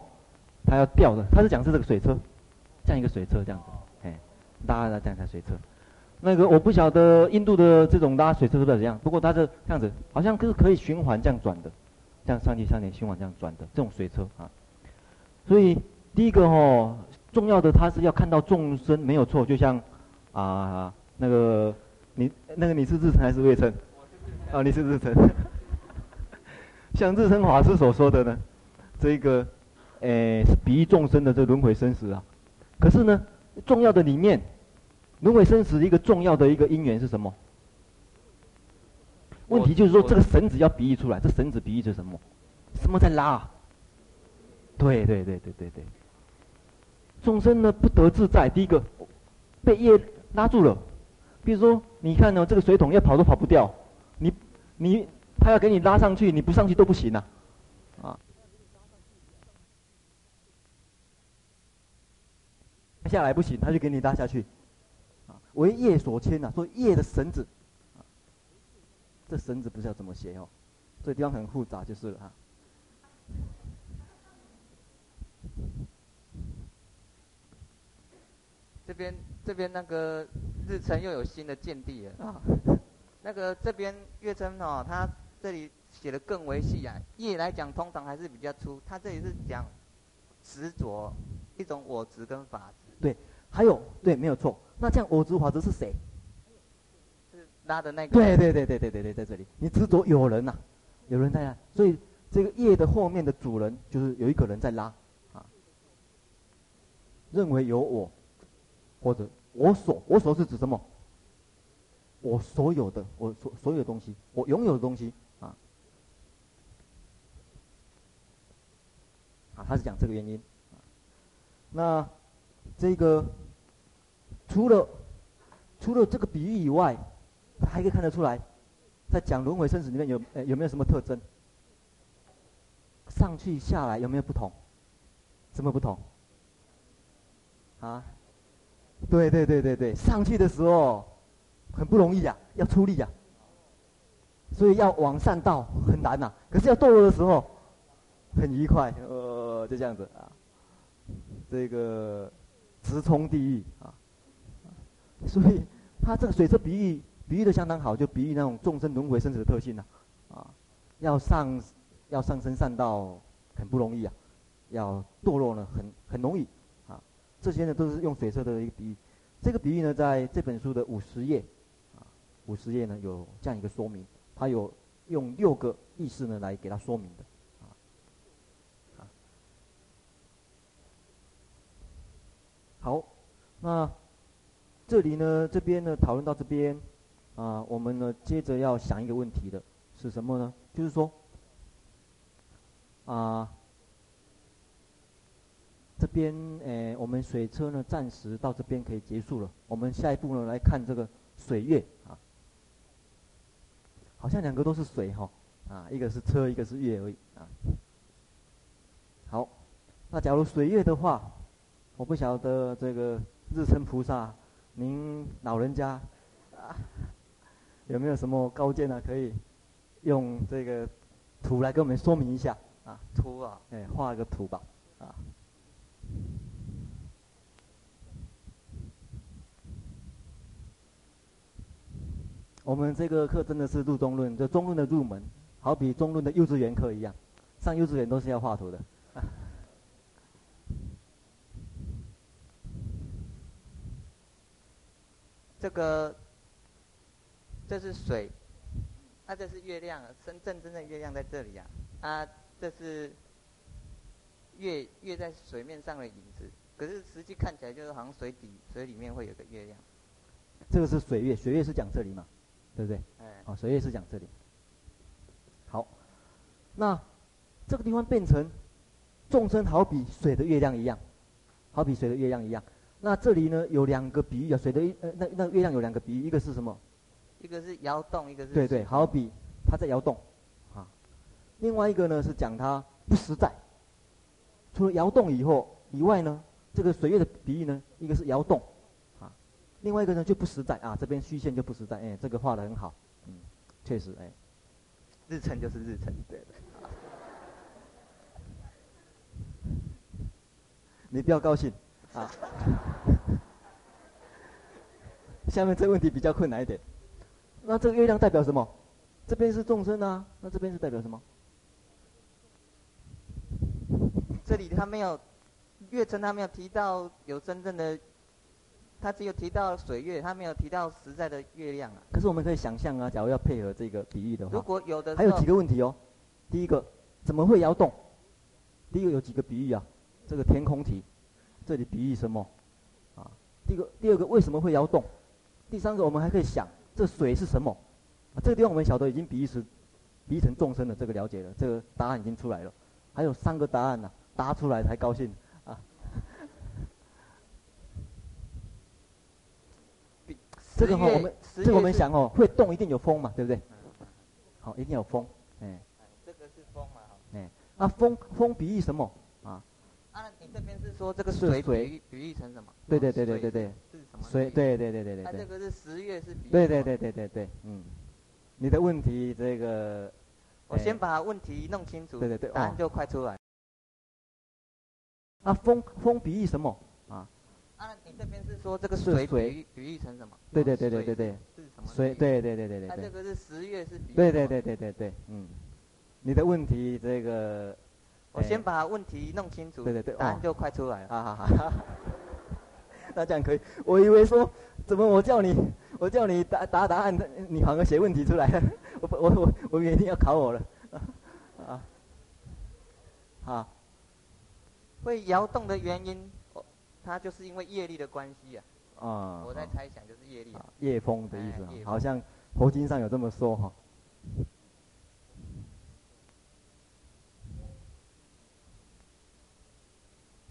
他要吊着，他是讲是这个水车，像一个水车这样子，哎，拉的这样一台水车。那个我不晓得印度的这种拉水车是不是这样，不过它是这样子，好像是可以循环这样转的，这样上去上去循环这样转的这种水车啊。所以第一个哦，重要的它是要看到众生没有错，就像啊那个你那个你是日称还是未称？啊，你是日称。<laughs> 像日称法师所说的呢，这个。诶，是比喻众生的这轮回生死啊。可是呢，重要的里面，轮回生死一个重要的一个因缘是什么？问题就是说，这个绳子要比喻出来，这绳子比喻着什么？什么在拉啊？对对对对对对。众生呢不得自在，第一个被业拉住了。比如说，你看呢，这个水桶要跑都跑不掉，你你他要给你拉上去，你不上去都不行啊。下来不行，他就给你拉下去，啊，为业所牵呐，所以业的绳子，啊，这绳子不知道怎么写哦，这地方很复杂就是了哈。这边这边那个日程又有新的见地了啊，那个这边月称哦，他这里写的更为细啊，业来讲通常还是比较粗，他这里是讲执着一种我执跟法执。对，还有对，没有错。那这样我执法执是谁？是拉的那个。对对对对对对对，在这里，你执着有人呐、啊，有人在那，所以这个业的后面的主人就是有一个人在拉，啊，认为有我，或者我所，我所是指什么？我所有的，我所所有的东西，我拥有的东西，啊，啊，他是讲这个原因，啊，那。这个除了除了这个比喻以外，还可以看得出来，在讲轮回生死里面有呃有没有什么特征？上去下来有没有不同？什么不同？啊？对对对对对，上去的时候很不容易呀，要出力呀，所以要往上倒很难呐。可是要堕落的时候很愉快，呃，就这样子啊，这个。直冲地狱啊！所以他这个水车比喻比喻的相当好，就比喻那种众生轮回生死的特性呢、啊，啊，要上要上升善道很不容易啊，要堕落呢很很容易，啊，这些呢都是用水车的一个比喻，这个比喻呢在这本书的五十页，啊，五十页呢有这样一个说明，他有用六个意思呢来给他说明的。好，那这里呢，这边呢，讨论到这边，啊，我们呢，接着要想一个问题的，是什么呢？就是说，啊，这边诶，我们水车呢，暂时到这边可以结束了。我们下一步呢，来看这个水月啊，好像两个都是水哈，啊，一个是车，一个是月而已啊。好，那假如水月的话。我不晓得这个日称菩萨，您老人家啊，有没有什么高见呢？可以用这个图来跟我们说明一下啊？图啊，哎，画个图吧，啊。我们这个课真的是入中论，就中论的入门，好比中论的幼稚园课一样，上幼稚园都是要画图的。这个，这是水，啊，这是月亮，深圳真正月亮在这里啊，啊，这是月月在水面上的影子，可是实际看起来就是好像水底水里面会有个月亮。这个是水月，水月是讲这里嘛，对不对？哎，哦，水月是讲这里。好，那这个地方变成众生好比水的月亮一样，好比水的月亮一样。那这里呢有两个比喻啊，水的呃那那月亮有两个比喻，一个是什么？一个是摇动，一个是对对，好比它在摇动，啊，另外一个呢是讲它不实在。除了摇动以后以外呢，这个水月的比喻呢，一个是摇动，啊，另外一个呢就不实在啊，这边虚线就不实在，哎，这个画的很好，嗯，确实哎，日辰就是日辰，对对。<laughs> 你不要高兴。啊，下面这个问题比较困难一点。那这个月亮代表什么？这边是众生啊，那这边是代表什么？这里他没有，月称他没有提到有真正的，他只有提到水月，他没有提到实在的月亮啊。可是我们可以想象啊，假如要配合这个比喻的话，如果有的，还有几个问题哦。第一个，怎么会摇动？第一个有几个比喻啊？这个天空题。这里比喻什么？啊，第一个、第二个为什么会摇动？第三个我们还可以想，这水是什么？啊，这个地方我们晓得已经比喻是比喻成众生的这个了解了，这个答案已经出来了。还有三个答案呢，答出来才高兴啊。这个哈，我们这个我们想哦，会动一定有风嘛，对不对？好，一定有风，哎。这个是风嘛？哎，啊，风风比喻什么？啊，你这边是说这个水比喻比喻成什么？对对对对对对，是什么？水对对对对对。它这个是十月是比喻。对对对对对对，嗯。你的问题这个，我先把问题弄清楚，对对对，答案就快出来。啊，风风比喻什么？啊？啊，你这边是说这个水比喻比喻成什么？对对对对对对。是什么？水对对对对对。它这个是十月是比喻。对对对对对对，嗯。你的问题这个。我先把问题弄清楚，对对对，答案就快出来了。好好好，<laughs> 那这样可以。我以为说，怎么我叫你，我叫你答答答案，你反而写问题出来了。<laughs> 我我我我一定要考我了。<laughs> 啊，好。会摇动的原因，它就是因为业力的关系啊。啊。我在猜想就是业力。业风的意思，好像佛经上有这么说哈。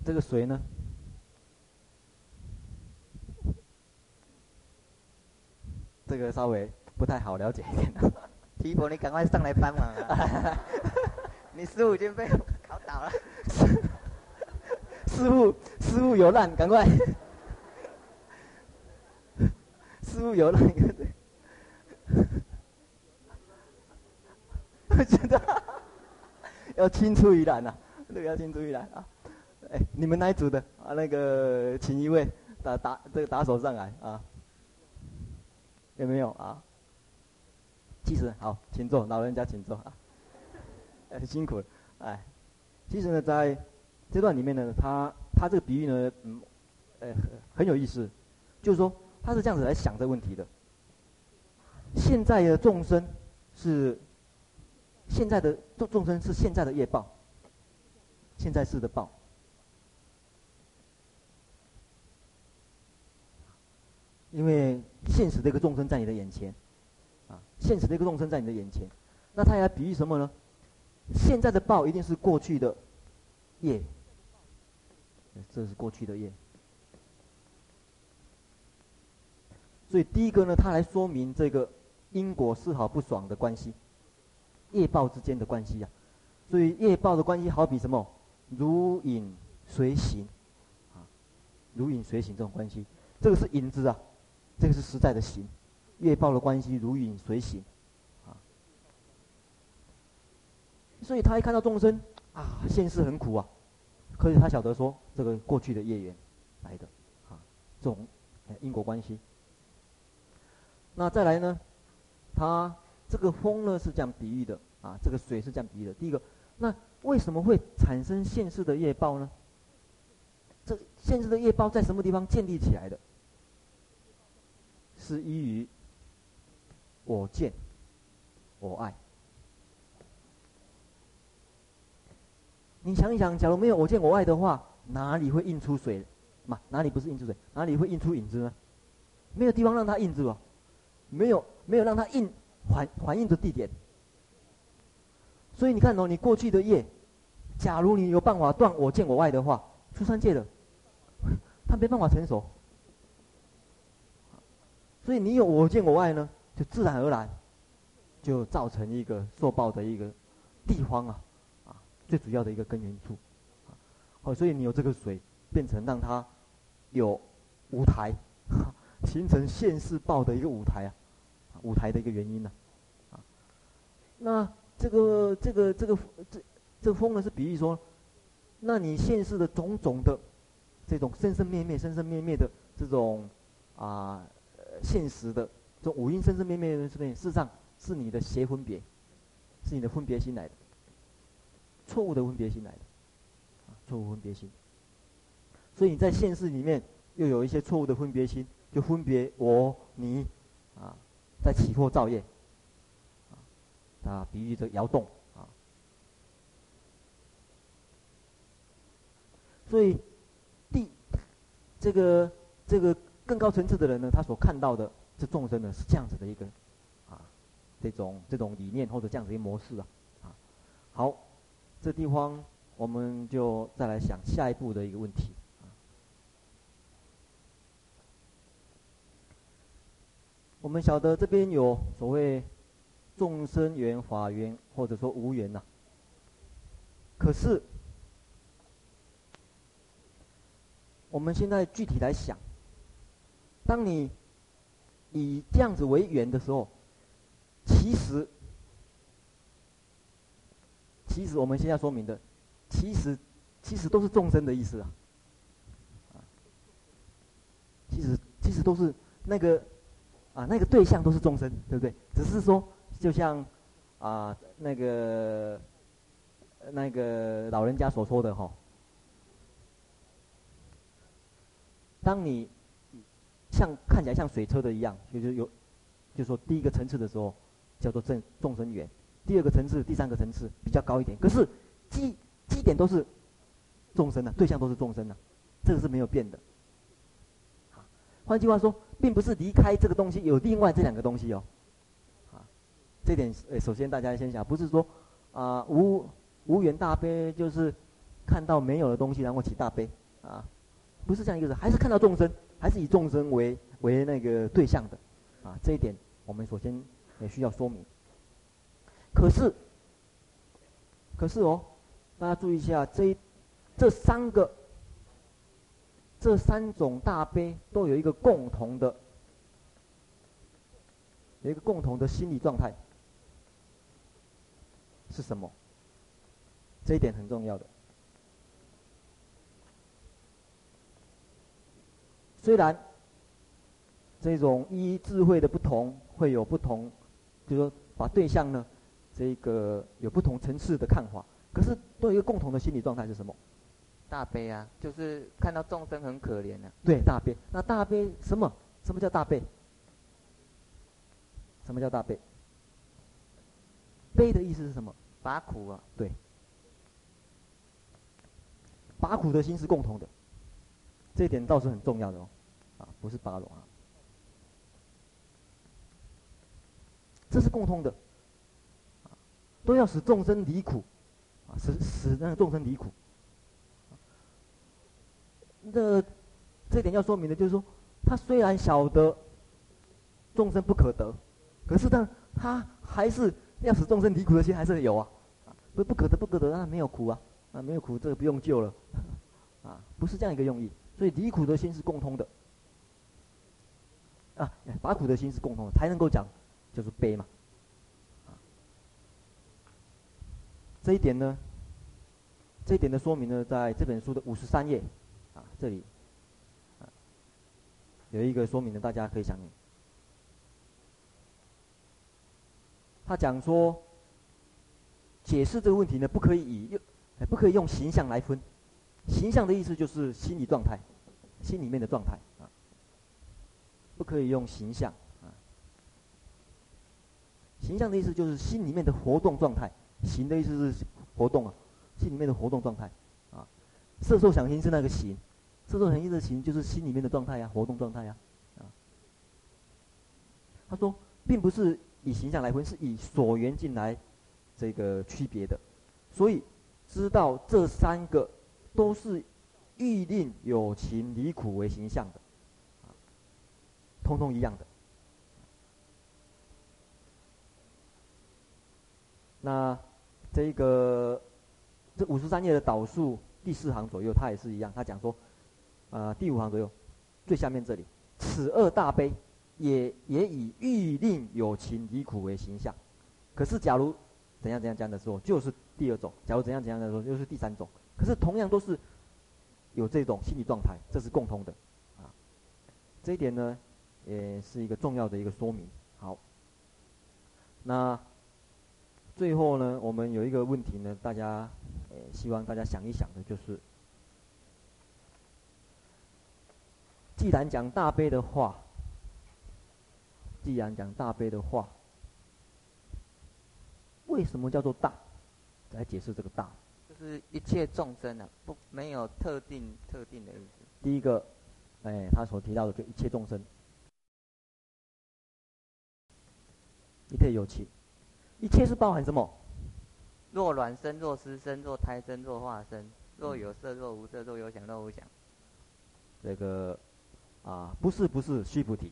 这个谁呢？这个稍微不太好了解一点。<laughs> 提婆，你赶快上来帮忙啊！<laughs> 你师傅已经被考倒了。师傅，师傅有难，赶快。师傅有难，真的要青出于蓝呐！<laughs> 这个要青出于蓝啊！哎，你们哪一组的啊？那个，请一位打打这个打手上来啊！有没有啊？其实好，请坐，老人家请坐啊。很辛苦了，哎，其实呢，在这段里面呢，他他这个比喻呢，嗯，呃，很有意思，就是说他是这样子来想这个问题的。现在的众生是现在的众众生是现在的业报，现在式的报。因为现实的一个众生在你的眼前，啊，现实的一个众生在你的眼前，那他要比喻什么呢？现在的报一定是过去的业，这是过去的业。所以第一个呢，他来说明这个因果丝毫不爽的关系，业报之间的关系呀、啊。所以业报的关系好比什么？如影随形，啊，如影随形这种关系，这个是影子啊。这个是实在的行，业报的关系如影随形，啊，所以他一看到众生啊，现世很苦啊，可是他晓得说这个过去的业缘来的，啊，这种因果关系。那再来呢，他这个风呢是这样比喻的啊，这个水是这样比喻的。第一个，那为什么会产生现世的业报呢？这现世的业报在什么地方建立起来的？是依于我见、我爱。你想一想，假如没有我见我爱的话，哪里会映出水嘛？哪里不是映出水？哪里会映出影子呢？没有地方让它映着哦，没有没有让它映反反映的地点。所以你看哦，你过去的业，假如你有办法断我见我爱的话，出三界的，<laughs> 他没办法成熟。所以你有我见我爱呢，就自然而然，就造成一个受报的一个地方啊，啊，最主要的一个根源处，啊，哦，所以你有这个水，变成让它有舞台，<laughs> 形成现世报的一个舞台啊，舞台的一个原因呢，啊，那这个这个这个这这个风呢是比喻说，那你现世的种种的这种生生灭灭、生生灭灭的这种啊。现实的这五阴生生灭灭的这边，事实上是你的邪分别，是你的分别心来的，错误的分别心来的，错误分别心。所以你在现世里面又有一些错误的分别心，就分别我你，啊，在起惑造业，啊，比喻着摇动，啊，所以第这个这个。更高层次的人呢，他所看到的这众生呢，是这样子的一个，啊，这种这种理念或者这样子一个模式啊，啊，好，这地方我们就再来想下一步的一个问题，啊，我们晓得这边有所谓众生缘、法缘，或者说无缘呐，可是我们现在具体来想。当你以这样子为缘的时候，其实，其实我们现在说明的，其实，其实都是众生的意思啊，其实其实都是那个啊那个对象都是众生，对不对？只是说，就像啊那个那个老人家所说的哈，当你。像看起来像水车的一样，就是有，就是说第一个层次的时候叫做正众生缘，第二个层次、第三个层次比较高一点。可是基基点都是众生的，对象都是众生的，这个是没有变的。换句话说，并不是离开这个东西有另外这两个东西哦。啊，这点诶，首先大家先想，不是说啊无无缘大悲，就是看到没有的东西然后起大悲啊，不是这样一个人，还是看到众生。还是以众生为为那个对象的，啊，这一点我们首先也需要说明。可是，可是哦，大家注意一下，这这三个这三种大悲都有一个共同的，有一个共同的心理状态，是什么？这一点很重要的。虽然这种依智慧的不同，会有不同，就是说把对象呢，这个有不同层次的看法。可是都有一个共同的心理状态是什么？大悲啊，就是看到众生很可怜啊。对，大悲。那大悲什么？什么叫大悲？什么叫大悲？悲的意思是什么？拔苦啊。对。拔苦的心是共同的，这一点倒是很重要的哦，啊，不是巴龙啊，这是共通的，都要使众生离苦，啊，使使那个众生离苦。那这一点要说明的就是说，他虽然晓得众生不可得，可是他他还是要使众生离苦的心还是有啊，不不可得不可得，那没有苦啊。啊，没有苦，这个不用救了，啊，不是这样一个用意。所以离苦的心是共通的，啊，拔苦的心是共通的，才能够讲就是悲嘛，这一点呢，这一点的说明呢，在这本书的五十三页，啊，这里，有一个说明呢，大家可以想，他讲说，解释这个问题呢，不可以以，不可以用形象来分，形象的意思就是心理状态，心里面的状态啊。不可以用形象啊，形象的意思就是心里面的活动状态，形的意思是活动啊，心里面的活动状态啊。色受想行是那个形，色受想行的形就是心里面的状态呀，活动状态呀啊。他说，并不是以形象来分，是以所缘境来这个区别的，所以。知道这三个都是欲令有情离苦为形象的，通通一样的。那这个这五十三页的导数第四行左右，它也是一样，他讲说，呃，第五行左右最下面这里，此二大悲也也以欲令有情离苦为形象。可是假如怎样怎样讲的时候，就是。第二种，假如怎样怎样的说，就是第三种。可是同样都是有这种心理状态，这是共通的，啊，这一点呢，也是一个重要的一个说明。好，那最后呢，我们有一个问题呢，大家，呃，希望大家想一想的，就是，既然讲大悲的话，既然讲大悲的话，为什么叫做大？来解释这个大，是一切众生啊，不没有特定特定的意思。第一个，哎，他所提到的就一切众生，一切有情，一切是包含什么？若卵生，若湿生，若胎生，若化生，若有色，若无色，若有想，若无想。这个啊，不是不是须菩提。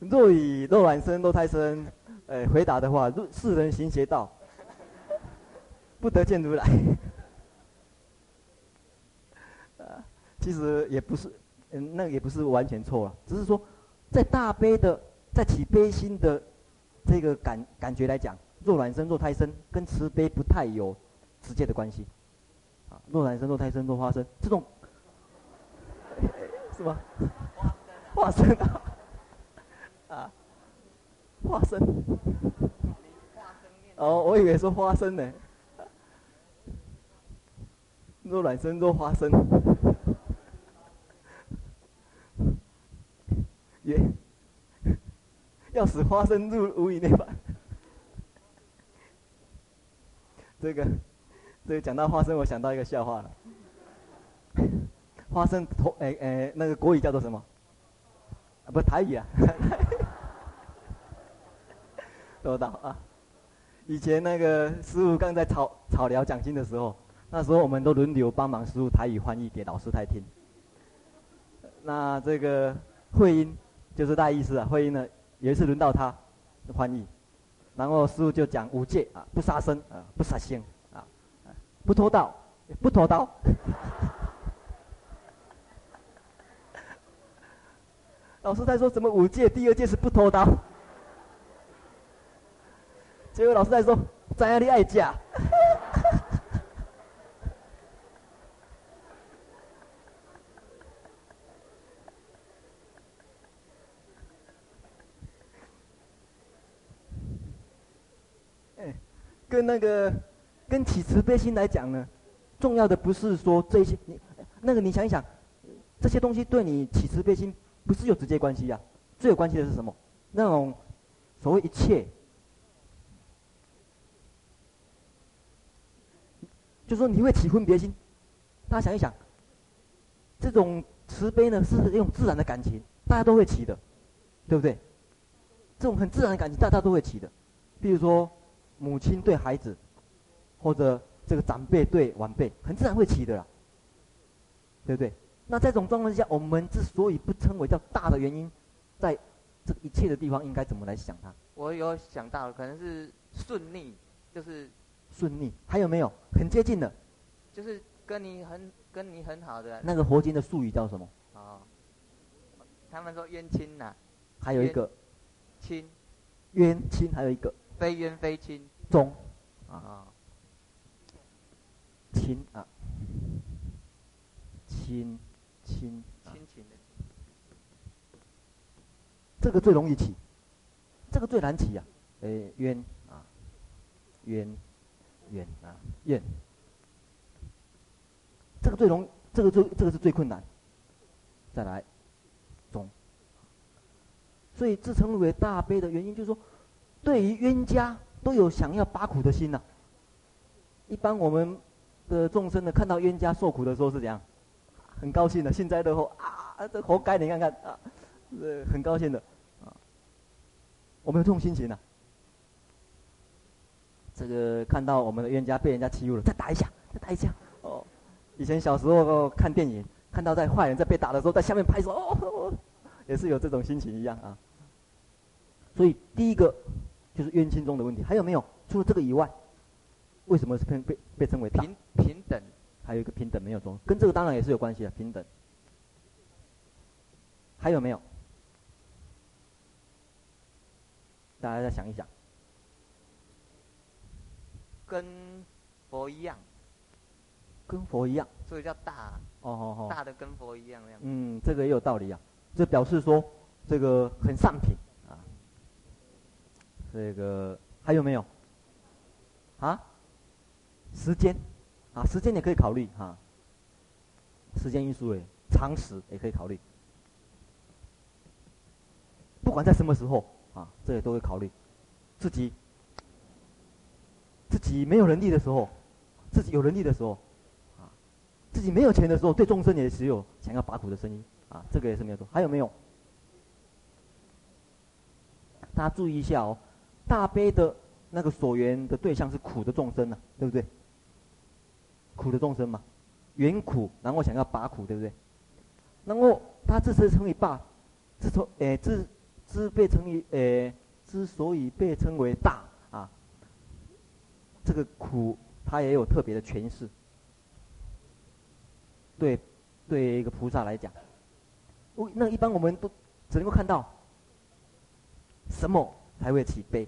<laughs> 若以若卵生，若胎生。呃，回答的话，世人行邪道，不得见如来。<laughs> 啊，其实也不是，嗯，那也不是完全错了，只是说，在大悲的，在起悲心的这个感感觉来讲，若卵生，若胎生，跟慈悲不太有直接的关系。啊，若卵生，若胎生，若花生，这种，<laughs> 是吗？<laughs> 化生，啊。花生，哦，我以为说花生呢。若卵生，若花生，也要使花生入无以内吧。这个，这个讲到花生，我想到一个笑话了。花生头，哎哎，那个国语叫做什么？啊，不台语啊。收到啊！以前那个师傅刚在草草寮讲经的时候，那时候我们都轮流帮忙师傅台语翻译给老师太听。那这个慧音就是大意思啊，慧音呢有一次轮到他翻译，然后师傅就讲五戒啊，不杀生啊，不杀生啊，不偷盗，不偷盗。<laughs> 老师在说什么五戒？第二戒是不偷盗。结果老师在说：“怎样你爱食。<laughs> ”跟那个，跟起慈悲心来讲呢，重要的不是说这些，你那个你想一想，这些东西对你起慈悲心不是有直接关系呀、最有关系的是什么？那种所谓一切就说你会起分别心，大家想一想，这种慈悲呢是一种自然的感情，大家都会起的，对不对？这种很自然的感情，大家都会起的。比如说，母亲对孩子，或者这个长辈对晚辈，很自然会起的啦，对不对？那在这种状况之下，我们之所以不称为叫大的原因，在这一切的地方应该怎么来想它？我有想到，可能是顺逆，就是顺逆。还有没有很接近的？就是跟你很跟你很好的。那个佛经的术语叫什么？哦，他们说冤亲呐。还有一个。亲。冤亲还有一个。非冤非亲，忠，啊，亲啊，亲亲，亲情的，这个最容易起，这个最难起呀，诶，冤啊，冤，冤啊，怨，这个最容，这个最这个是最困难，再来，中，所以自称为大悲的原因就是说。对于冤家都有想要拔苦的心呐、一般我们的众生呢，看到冤家受苦的时候是怎样？很高兴的，幸灾乐祸啊，这活该！你看看啊，呃，很高兴的啊。我们有这种心情呐、这个看到我们的冤家被人家欺负了，再打一下，再打一下。哦，以前小时候看电影，看到在坏人在被打的时候，在下面拍手，哦，也是有这种心情一样啊。所以第一个。就是冤亲中的问题，还有没有？除了这个以外，为什么是被被被称为？平平等，还有一个平等没有中，跟这个当然也是有关系的平等。还有没有？大家再想一想，跟佛一样，跟佛一样，所以叫大。哦哦哦，大的跟佛一样那样。嗯，这个也有道理啊，这表示说这个很上品啊。这个还有没有？啊？时间，啊，时间也可以考虑哈、啊。时间因素诶，常识也可以考虑。不管在什么时候啊，这也都会考虑。自己，自己没有能力的时候，自己有能力的时候，啊，自己没有钱的时候，对众生也只有想要拔苦的声音啊，这个也是没有错。还有没有？大家注意一下哦。大悲的那个所缘的对象是苦的众生呢、对不对？苦的众生嘛，缘苦，然后想要拔苦，对不对？然后他之所以称为大，之所诶之之被称为诶之所以被称为大，这个苦他也有特别的诠释。对，对一个菩萨来讲，那一般我们都只能够看到什么？才会起悲。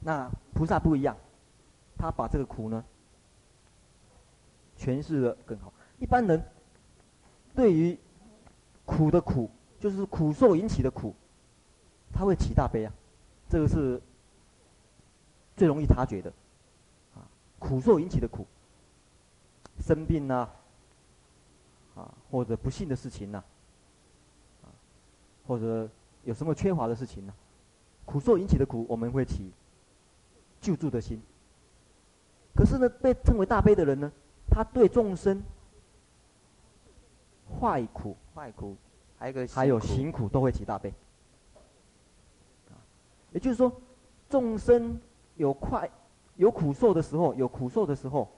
那菩萨不一样，他把这个苦呢诠释的更好。一般人对于苦的苦，就是苦受引起的苦，他会起大悲啊，这个是最容易察觉的。啊，苦受引起的苦，生病呐，啊，或者不幸的事情呐，啊，或者有什么缺乏的事情呢？苦受引起的苦，我们会起救助的心。可是呢，被称为大悲的人呢，他对众生坏苦、坏苦，还有一个还有行苦都会起大悲。也就是说，众生有快有苦受的时候，有苦受的时候，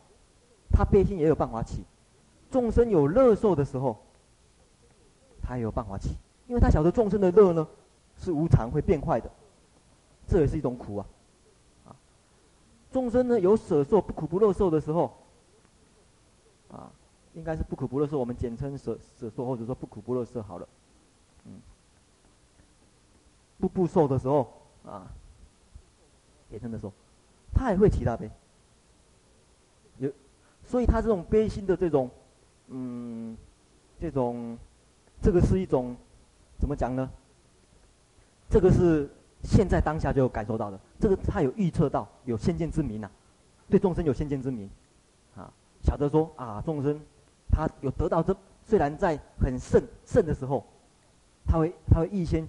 他悲心也有办法起；众生有乐受的时候，他也有办法起，因为他晓得众生的乐呢是无常会变坏的。这也是一种苦啊，啊，众生呢有舍受不苦不乐受的时候，啊，应该是不苦不乐受，我们简称舍舍受或者说不苦不乐受好了，嗯，不不受的时候啊，简称的时候，他也会起大悲，有，所以他这种悲心的这种，嗯，这种，这个是一种，怎么讲呢？这个是。现在当下就感受到的。这个他有预测到，有先见之明呐、啊，对众生有先见之明，啊，晓得说啊，众生他有得到这，虽然在很盛盛的时候，他会他会预先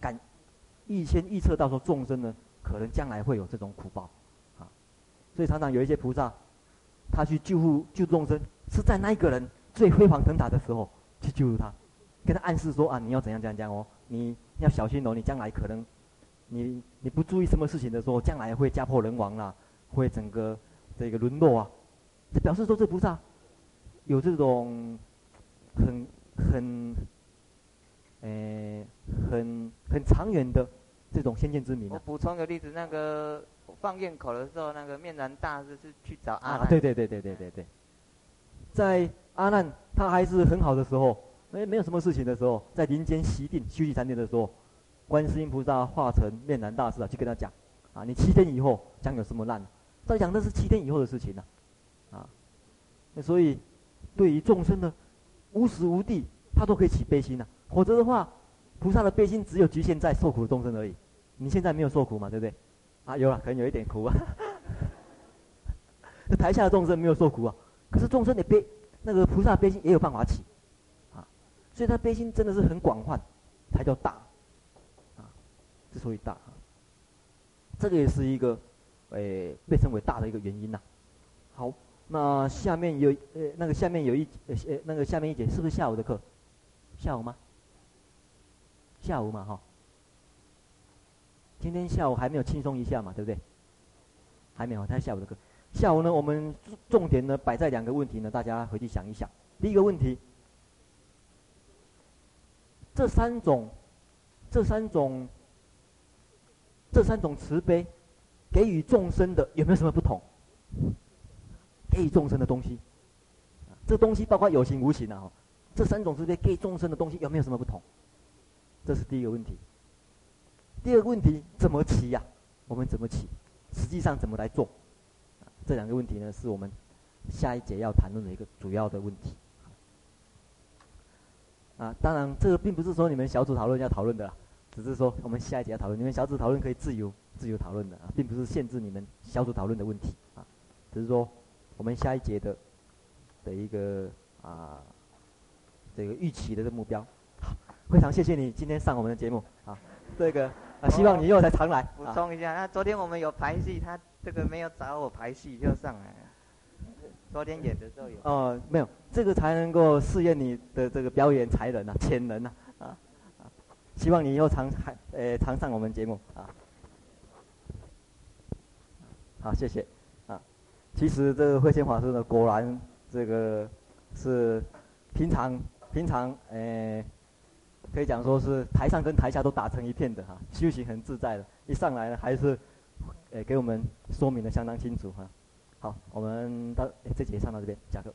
感，预先预测到说众生呢，可能将来会有这种苦报，啊，所以常常有一些菩萨，他去救护救众生，是在那一个人最飞黄腾达的时候去救助他，跟他暗示说啊，你要怎样怎样讲哦，你要小心哦，你将来可能。你你不注意什么事情的时候，将来会家破人亡啦，会整个这个沦落啊。这表示说这菩萨有这种很很，诶很很长远的这种先见之明啊。我补充个例子，那个放焰口的时候，那个面燃大师是去找阿难。啊，对对对对对对对。在阿难他还是很好的时候，没没有什么事情的时候，在林间席定休息禅定的时候。观世音菩萨化成面燃大师啊，去跟他讲，啊，你七天以后将有什么难？他讲的是七天以后的事情呢，啊，啊，那所以对于众生的，无时无地他都可以起悲心呐，啊，否则的话，菩萨的悲心只有局限在受苦的众生而已。你现在没有受苦嘛，对不对？啊，有了，可能有一点苦啊。那 <laughs> 台下的众生没有受苦啊，可是众生的悲，那个菩萨悲心也有办法起，啊，所以他悲心真的是很广泛，才叫大。啊之所以大，这个也是一个，诶、被称为大的一个原因呐、好，那下面有，呃，那个下面有一，呃，那个下面一节是不是下午的课？下午吗？下午嘛，哈。今天下午还没有轻松一下嘛，对不对？还没有，他下午的课。下午呢，我们重点呢摆在两个问题呢，大家回去想一想。第一个问题，这三种，这三种。这三种慈悲，给予众生的有没有什么不同？给予众生的东西，这东西包括有形无形啊。这三种慈悲给众生的东西有没有什么不同？这是第一个问题。第二个问题，怎么起呀？我们怎么起？实际上怎么来做？这两个问题呢，是我们下一节要谈论的一个主要的问题。啊，当然，这个并不是说你们小组讨论要讨论的啦。只是说，我们下一节要讨论，你们小组讨论可以自由自由讨论的啊，并不是限制你们小组讨论的问题啊。只是说，我们下一节的的一个啊，这个预期的这个目标。好，非常谢谢你今天上我们的节目啊，这个啊，希望你以后再常来。补充一下，那昨天我们有排戏，他这个没有找我排戏就上来了。昨天演的时候有。哦，没有，这个才能够试验你的这个表演才能啊，潜能啊。希望你以后常还呃常上我们节目啊。好，谢谢啊。其实这个慧谦法师呢，果然这个是平常平常呃可以讲说是台上跟台下都打成一片的哈，修行很自在的。一上来呢，还是呃给我们说明的相当清楚哈。好，我们到这节上到这边，下课。